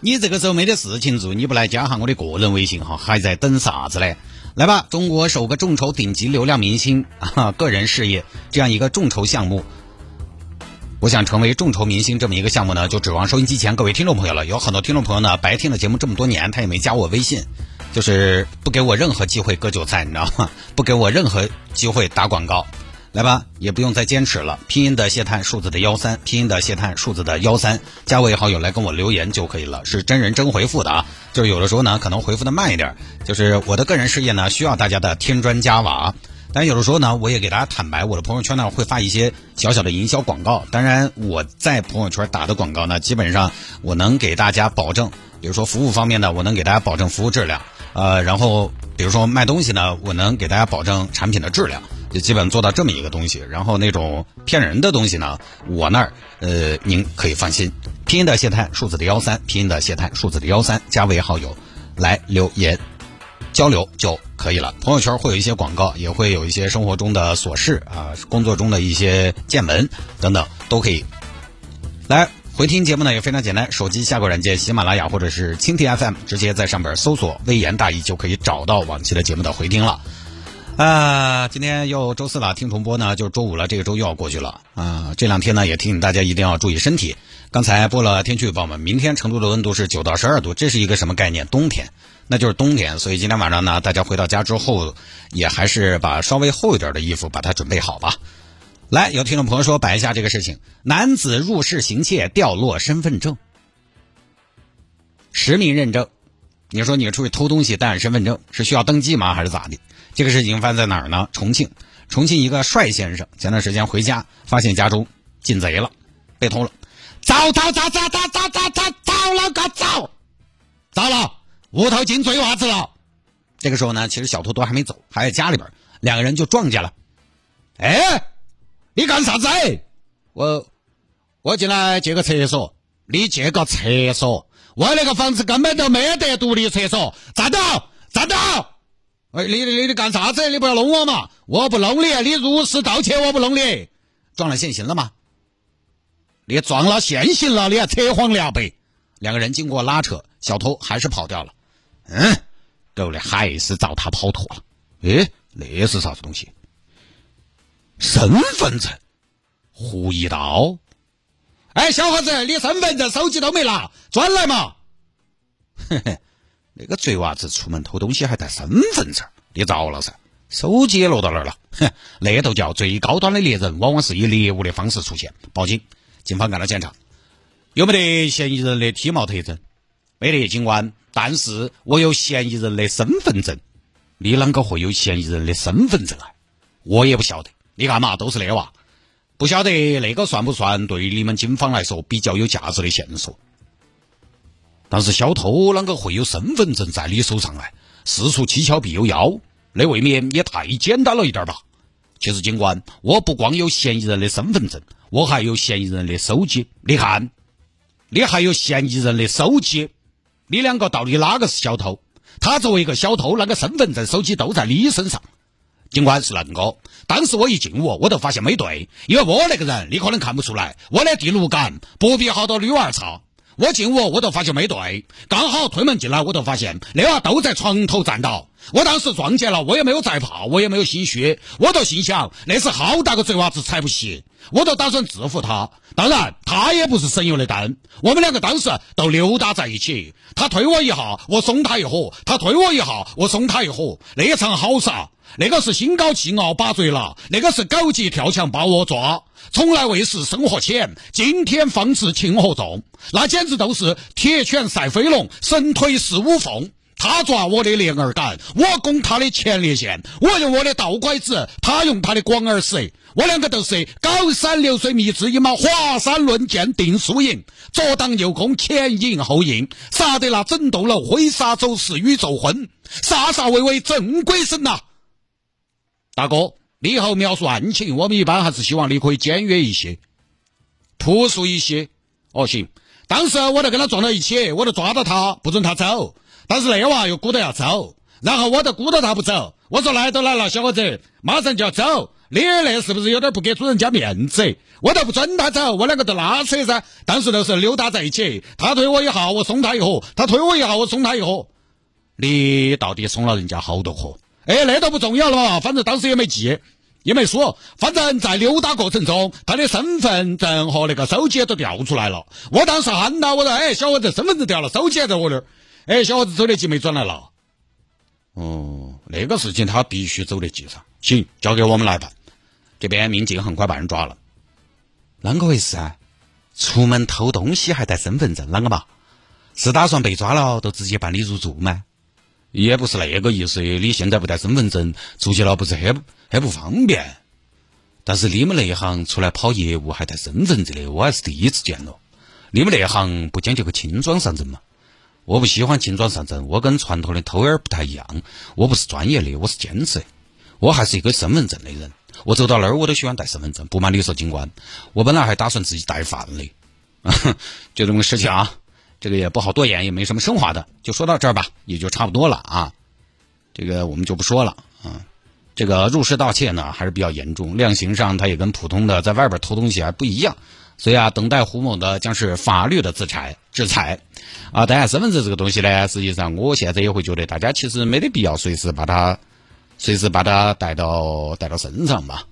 你这个时候没得事情做，你不来加下我的个人微信哈，还在等啥子嘞？来吧，中国首个众筹顶级流量明星啊，个人事业这样一个众筹项目。我想成为众筹明星这么一个项目呢，就指望收音机前各位听众朋友了。有很多听众朋友呢，白听了节目这么多年，他也没加我微信，就是不给我任何机会割韭菜，你知道吗？不给我任何机会打广告。来吧，也不用再坚持了。拼音的谢探，数字的幺三，拼音的谢探，数字的幺三，加为好友来跟我留言就可以了。是真人真回复的啊，就是有的时候呢，可能回复的慢一点。就是我的个人事业呢，需要大家的添砖加瓦。但有的时候呢，我也给大家坦白，我的朋友圈呢会发一些小小的营销广告。当然，我在朋友圈打的广告呢，基本上我能给大家保证，比如说服务方面呢，我能给大家保证服务质量。呃，然后比如说卖东西呢，我能给大家保证产品的质量，就基本做到这么一个东西。然后那种骗人的东西呢，我那儿呃您可以放心。拼音的谢探，数字的幺三，拼音的谢探，数字的幺三，加为好友来留言。交流就可以了。朋友圈会有一些广告，也会有一些生活中的琐事啊，工作中的一些见闻等等，都可以。来回听节目呢也非常简单，手机下个软件喜马拉雅或者是蜻蜓 FM，直接在上边搜索“微言大义”就可以找到往期的节目的回听了。啊，今天又周四了，听重播呢就周五了，这个周又要过去了啊。这两天呢也提醒大家一定要注意身体。刚才播了天气预报嘛，明天成都的温度是九到十二度，这是一个什么概念？冬天。那就是冬天，所以今天晚上呢，大家回到家之后，也还是把稍微厚一点的衣服把它准备好吧。来，有听众朋友说摆一下这个事情：男子入室行窃掉落身份证，实名认证。你说你出去偷东西带身份证是需要登记吗？还是咋的？这个事情发生在哪儿呢？重庆，重庆一个帅先生前段时间回家，发现家中进贼了，被偷了，走走走走走走走走走了个糟，糟了！屋头进贼娃子了，这个时候呢，其实小偷都还没走，还在家里边，两个人就撞见了。哎，你干啥子？我我进来借个厕所，你借个厕所？我那个房子根本都没得独立厕所。站到，站到！哎，你你你你干啥子？你不要弄我嘛！我不弄你，你如实道歉，我不弄你。撞了现行了吗？你撞了现行了，你还扯谎两倍。两个人经过拉扯，小偷还是跑掉了。嗯，狗的还是遭他跑脱了。哎，那是啥子东西？身份证，胡一刀。哎，小伙子，你身份证、手机都没拿，转来嘛。嘿嘿，那个贼娃子出门偷东西还带身份证，你遭了噻。手机也落到那儿了。哼，那都叫最高端的猎人，往往是以猎物的方式出现。报警，警方赶到现场，有没得嫌疑人的体貌特征？没得，警官。但是我有嫌疑人的身份证，你啷个会有嫌疑人的身份证啊？我也不晓得。你看嘛，都是那娃，不晓得那个算不算对你们警方来说比较有价值的线索？但是小偷啷个会有身份证在你手上呢？事出蹊跷必有妖，那未免也太简单了一点吧？其实警官，我不光有嫌疑人的身份证，我还有嫌疑人的手机。你看，你还有嫌疑人的手机。你两个到底哪个是小偷？他作为一个小偷，那个身份证、手机都在你身上。尽管是恁个，当时我一进屋，我都发现没对，因为我那个人你可能看不出来，我的第六感不比好多女娃儿差。我进屋，我都发现没对，刚好推门进来，我都发现那娃都在床头站到。我当时撞见了，我也没有在怕，我也没有心虚，我都心想那是好大个贼娃子才不信。我都打算制服他，当然他也不是省油的灯。我们两个当时都溜达在一起，他推我一下，我松他一伙；他推我一下，我松他一伙。那一场好耍，那个是心高气傲把罪拿，那个是狗急跳墙把我抓。从来未识生活浅，今天方知情何重，那简直都是铁拳赛飞龙，神推似五凤。他抓我的连儿杆，我攻他的前列腺，我用我的倒拐子，他用他的广耳屎。我两个都是高山流水觅知音嘛，华山论剑定输赢，左挡右攻前迎后应，杀得那整栋楼挥洒走石宇宙昏，飒飒巍巍正鬼神呐！大哥，你以后描述案情，我们一般还是希望你可以简约一些，朴素一些。哦，行。当时我就跟他撞到一起，我就抓到他，不准他走。但是那娃又鼓捣要走，然后我就鼓捣他不走。我说来都来了，小伙子，马上就要走。你那是不是有点不给主人家面子？我都不准他走，我两个都拉扯噻。当时都是溜达在一起，他推我一下，我松他一盒；他推我一下，我松他一盒。你到底送了人家好多盒？哎，那倒不重要了嘛，反正当时也没记，也没说。反正在溜达过程中，他的身份证和那个手机都掉出来了。我当时喊他，我说：“哎，小伙子，身份证掉了，手机还在我这儿。”哎，小伙子走得急没转来了。哦，那个事情他必须走得急噻。行，交给我们来办。这边民警很快把人抓了，啷个回事啊？出门偷东西还带身份证，啷个嘛？是打算被抓了都直接办理入住吗？也不是那个意思，你现在不带身份证出去了，不是很很不方便。但是你们那一行出来跑业务还带身份证的，我还是第一次见了。你们那行不讲究个轻装上阵吗？我不喜欢轻装上阵，我跟传统的偷儿不太一样，我不是专业的，我是兼职，我还是一个身份证的人。我走到那儿，我都喜欢带身份证。不瞒你说，警官，我本来还打算自己带饭的，就这么个事情啊。这个也不好多言，也没什么升华的，就说到这儿吧，也就差不多了啊。这个我们就不说了啊。这个入室盗窃呢，还是比较严重，量刑上它也跟普通的在外边偷东西还不一样，所以啊，等待胡某的将是法律的制裁制裁啊。当然，身份证这个东西呢，实际上我现在也会觉得，大家其实没得必要随时把它。随时把它带到带到身上吧，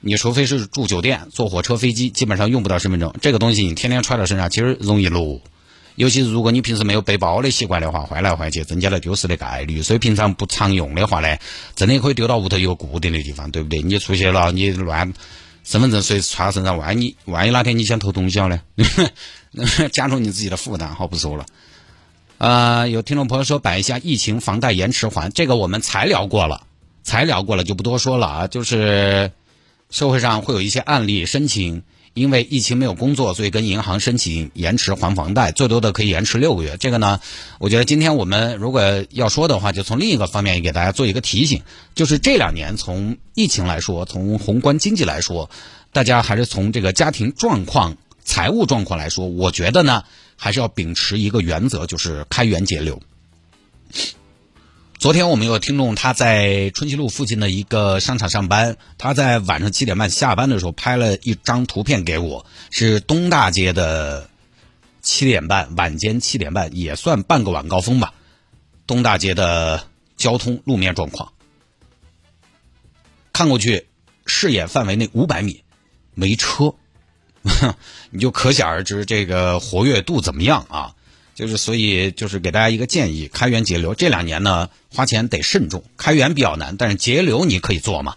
你除非是住酒店、坐火车、飞机，基本上用不到身份证。这个东西你天天揣到身上，其实容易落。尤其如果你平时没有背包的习惯的话，换来换去增加了丢失的概率。所以平常不常用的话呢，真的可以丢到屋头一个固定的地方，对不对？你出去了，你乱身份证随时揣身上，万一万一哪天你想偷东西了呢？加重你自己的负担，好不说了。呃，有听众朋友说摆一下疫情房贷延迟还，这个我们才聊过了，才聊过了就不多说了啊。就是社会上会有一些案例申请，因为疫情没有工作，所以跟银行申请延迟还房贷，最多的可以延迟六个月。这个呢，我觉得今天我们如果要说的话，就从另一个方面也给大家做一个提醒，就是这两年从疫情来说，从宏观经济来说，大家还是从这个家庭状况、财务状况来说，我觉得呢。还是要秉持一个原则，就是开源节流。昨天我们有听众，他在春熙路附近的一个商场上班，他在晚上七点半下班的时候拍了一张图片给我，是东大街的七点半，晚间七点半也算半个晚高峰吧。东大街的交通路面状况，看过去视野范围内五百米没车。你就可想而知这个活跃度怎么样啊？就是所以就是给大家一个建议，开源节流。这两年呢，花钱得慎重，开源比较难，但是节流你可以做嘛。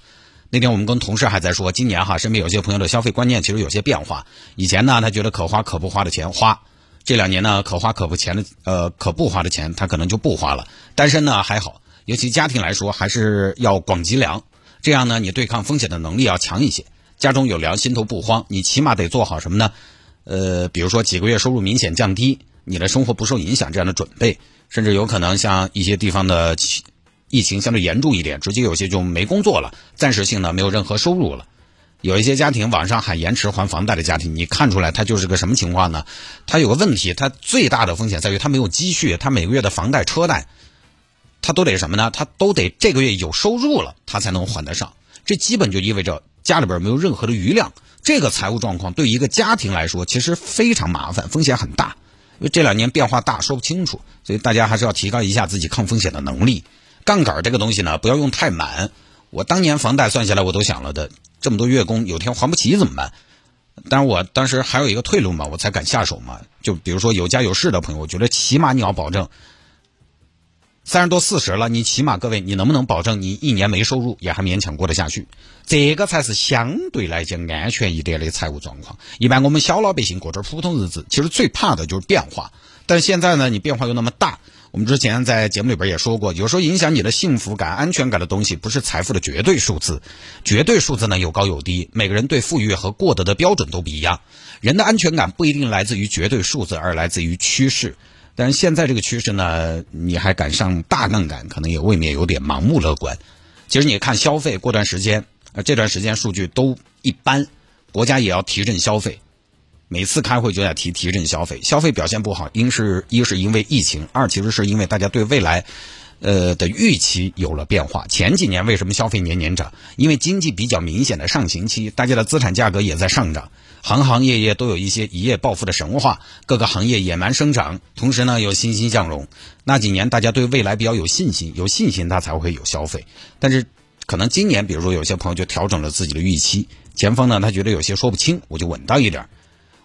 那天我们跟同事还在说，今年哈，身边有些朋友的消费观念其实有些变化。以前呢，他觉得可花可不花的钱花，这两年呢，可花可不钱的呃可不花的钱，他可能就不花了。单身呢还好，尤其家庭来说，还是要广积粮，这样呢，你对抗风险的能力要强一些。家中有粮，心头不慌。你起码得做好什么呢？呃，比如说几个月收入明显降低，你的生活不受影响这样的准备，甚至有可能像一些地方的疫情相对严重一点，直接有些就没工作了，暂时性的没有任何收入了。有一些家庭网上喊延迟还房贷的家庭，你看出来他就是个什么情况呢？他有个问题，他最大的风险在于他没有积蓄，他每个月的房贷、车贷，他都得什么呢？他都得这个月有收入了，他才能还得上。这基本就意味着。家里边没有任何的余量，这个财务状况对一个家庭来说其实非常麻烦，风险很大。因为这两年变化大，说不清楚，所以大家还是要提高一下自己抗风险的能力。杠杆这个东西呢，不要用太满。我当年房贷算下来，我都想了的，这么多月供，有天还不起怎么办？但是我当时还有一个退路嘛，我才敢下手嘛。就比如说有家有室的朋友，我觉得起码你要保证。三十多四十了，你起码各位，你能不能保证你一年没收入也还勉强过得下去？这个才是相对来讲安全一点的财务状况。一般我们小老百姓过着普通日子，其实最怕的就是变化。但现在呢，你变化又那么大。我们之前在节目里边也说过，有时候影响你的幸福感、安全感的东西，不是财富的绝对数字。绝对数字呢有高有低，每个人对富裕和过得的标准都不一样。人的安全感不一定来自于绝对数字，而来自于趋势。但是现在这个趋势呢，你还赶上大杠杆，可能也未免有点盲目乐观。其实你看消费，过段时间，啊，这段时间数据都一般，国家也要提振消费。每次开会就在提提振消费，消费表现不好，一是一是因为疫情，二其实是因为大家对未来，呃的预期有了变化。前几年为什么消费年年涨？因为经济比较明显的上行期，大家的资产价格也在上涨，行行业业都有一些一夜暴富的神话，各个行业野蛮生长，同时呢又欣欣向荣。那几年大家对未来比较有信心，有信心他才会有消费。但是可能今年，比如说有些朋友就调整了自己的预期，前方呢他觉得有些说不清，我就稳当一点。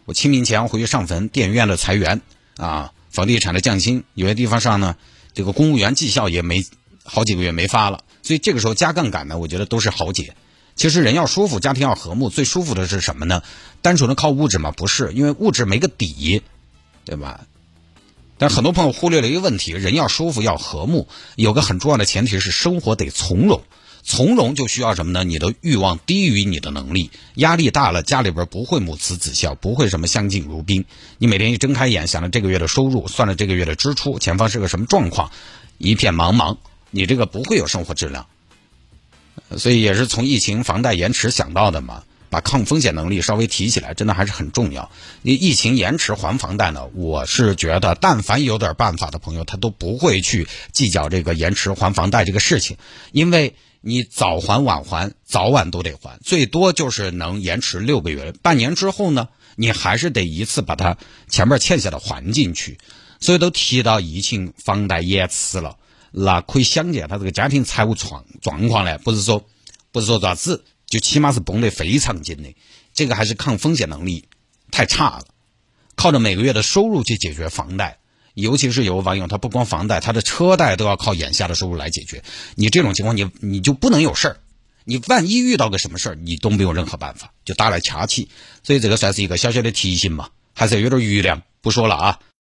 我清明前回去上坟，电影院的裁员啊，房地产的降薪，有些地方上呢，这个公务员绩效也没好几个月没发了，所以这个时候加杠杆呢，我觉得都是豪杰。其实人要舒服，家庭要和睦，最舒服的是什么呢？单纯的靠物质吗？不是，因为物质没个底，对吧？但很多朋友忽略了一个问题：人要舒服，要和睦，有个很重要的前提是生活得从容。从容就需要什么呢？你的欲望低于你的能力，压力大了，家里边不会母慈子孝，不会什么相敬如宾。你每天一睁开眼，想着这个月的收入，算了这个月的支出，前方是个什么状况，一片茫茫，你这个不会有生活质量。所以也是从疫情房贷延迟想到的嘛，把抗风险能力稍微提起来，真的还是很重要。你疫情延迟还房贷呢，我是觉得，但凡有点办法的朋友，他都不会去计较这个延迟还房贷这个事情，因为。你早还晚还，早晚都得还，最多就是能延迟六个月。半年之后呢，你还是得一次把它前面欠下的还进去。所以都提到疫情房贷延迟了，那可以想见他这个家庭财务状状况呢，不是说不是说咋子，就起码是绷得非常紧的。这个还是抗风险能力太差了，靠着每个月的收入去解决房贷。尤其是有网友，他不光房贷，他的车贷都要靠眼下的收入来解决。你这种情况，你你就不能有事儿。你万一遇到个什么事儿，你都没有任何办法，就打来掐起。所以这个算是一个小小的提醒嘛，还是有点余量。不说了啊。